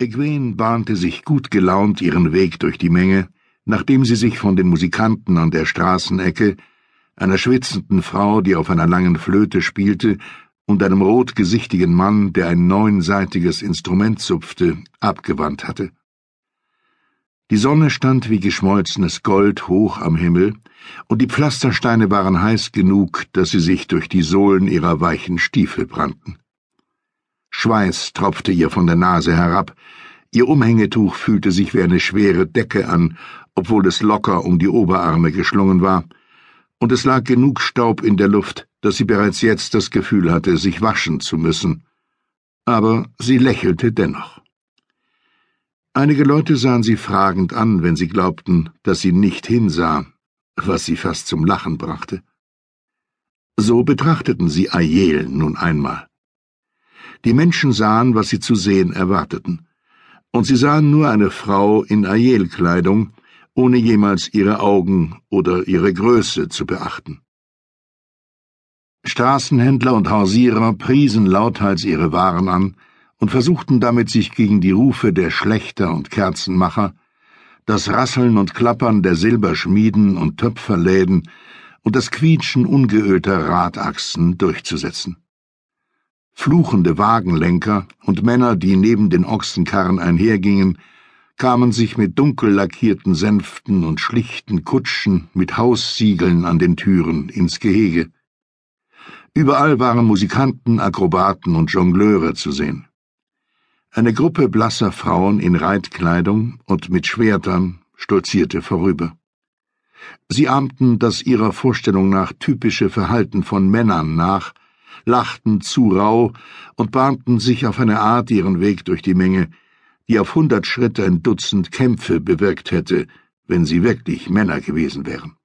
Egwene bahnte sich gut gelaunt ihren Weg durch die Menge, nachdem sie sich von den Musikanten an der Straßenecke, einer schwitzenden Frau, die auf einer langen Flöte spielte, und einem rotgesichtigen Mann, der ein neunseitiges Instrument zupfte, abgewandt hatte. Die Sonne stand wie geschmolzenes Gold hoch am Himmel, und die Pflastersteine waren heiß genug, dass sie sich durch die Sohlen ihrer weichen Stiefel brannten. Schweiß tropfte ihr von der Nase herab, ihr Umhängetuch fühlte sich wie eine schwere Decke an, obwohl es locker um die Oberarme geschlungen war, und es lag genug Staub in der Luft, dass sie bereits jetzt das Gefühl hatte, sich waschen zu müssen. Aber sie lächelte dennoch. Einige Leute sahen sie fragend an, wenn sie glaubten, dass sie nicht hinsah, was sie fast zum Lachen brachte. So betrachteten sie Ayel nun einmal. Die Menschen sahen, was sie zu sehen erwarteten, und sie sahen nur eine Frau in Ayel-Kleidung, ohne jemals ihre Augen oder ihre Größe zu beachten. Straßenhändler und Hausierer priesen lauthals ihre Waren an und versuchten damit sich gegen die Rufe der Schlechter und Kerzenmacher, das Rasseln und Klappern der Silberschmieden und Töpferläden und das Quietschen ungeölter Radachsen durchzusetzen. Fluchende Wagenlenker und Männer, die neben den Ochsenkarren einhergingen, kamen sich mit dunkel lackierten Sänften und schlichten Kutschen mit Haussiegeln an den Türen ins Gehege. Überall waren Musikanten, Akrobaten und Jongleure zu sehen. Eine Gruppe blasser Frauen in Reitkleidung und mit Schwertern stolzierte vorüber. Sie ahmten das ihrer Vorstellung nach typische Verhalten von Männern nach, lachten zu rau und bahnten sich auf eine Art ihren Weg durch die Menge, die auf hundert Schritt ein Dutzend Kämpfe bewirkt hätte, wenn sie wirklich Männer gewesen wären.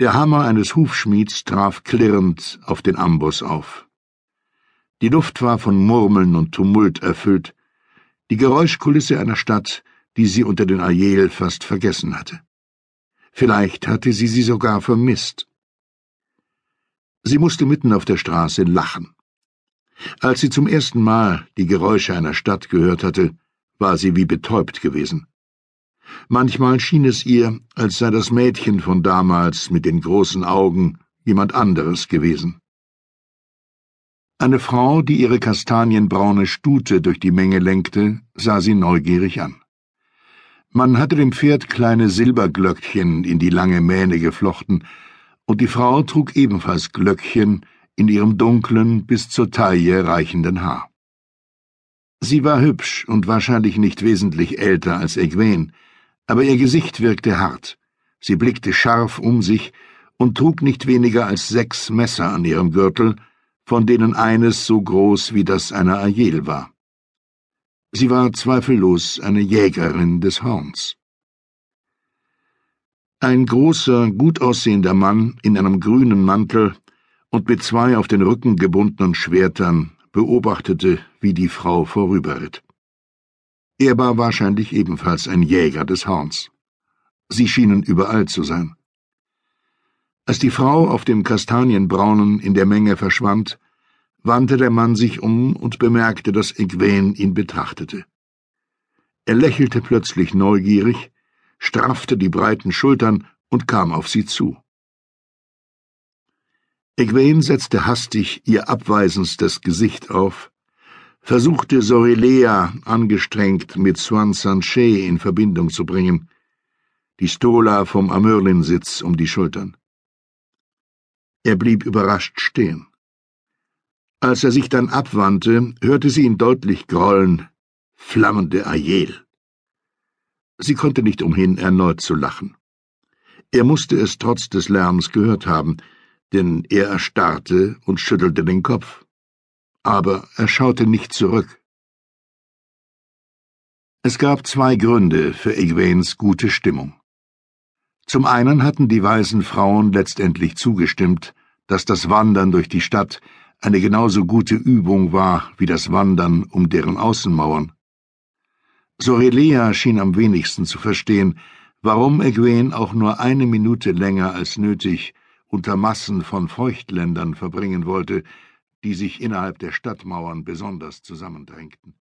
Der Hammer eines Hufschmieds traf klirrend auf den Amboss auf. Die Luft war von Murmeln und Tumult erfüllt, die Geräuschkulisse einer Stadt, die sie unter den Ajel fast vergessen hatte. Vielleicht hatte sie sie sogar vermisst. Sie musste mitten auf der Straße lachen. Als sie zum ersten Mal die Geräusche einer Stadt gehört hatte, war sie wie betäubt gewesen. Manchmal schien es ihr, als sei das Mädchen von damals mit den großen Augen jemand anderes gewesen. Eine Frau, die ihre kastanienbraune Stute durch die Menge lenkte, sah sie neugierig an. Man hatte dem Pferd kleine Silberglöckchen in die lange Mähne geflochten, und die Frau trug ebenfalls Glöckchen in ihrem dunklen, bis zur Taille reichenden Haar. Sie war hübsch und wahrscheinlich nicht wesentlich älter als Egwene, aber ihr Gesicht wirkte hart, sie blickte scharf um sich und trug nicht weniger als sechs Messer an ihrem Gürtel, von denen eines so groß wie das einer Ajel war. Sie war zweifellos eine Jägerin des Horns. Ein großer, gut aussehender Mann in einem grünen Mantel und mit zwei auf den Rücken gebundenen Schwertern beobachtete, wie die Frau vorüberritt. Er war wahrscheinlich ebenfalls ein Jäger des Horns. Sie schienen überall zu sein. Als die Frau auf dem Kastanienbraunen in der Menge verschwand, wandte der Mann sich um und bemerkte, dass Egwene ihn betrachtete. Er lächelte plötzlich neugierig, straffte die breiten Schultern und kam auf sie zu. Egwene setzte hastig ihr abweisendstes Gesicht auf, versuchte Sorelea angestrengt mit Swan Sanchez in Verbindung zu bringen, die Stola vom Amörlinsitz um die Schultern. Er blieb überrascht stehen. Als er sich dann abwandte, hörte sie ihn deutlich grollen, flammende Ajel. Sie konnte nicht umhin, erneut zu lachen. Er musste es trotz des Lärms gehört haben, denn er erstarrte und schüttelte den Kopf. Aber er schaute nicht zurück. Es gab zwei Gründe für Egwenes gute Stimmung. Zum einen hatten die weisen Frauen letztendlich zugestimmt, dass das Wandern durch die Stadt eine genauso gute Übung war wie das Wandern um deren Außenmauern. Sorelea schien am wenigsten zu verstehen, warum Egwene auch nur eine Minute länger als nötig unter Massen von Feuchtländern verbringen wollte, die sich innerhalb der Stadtmauern besonders zusammendrängten.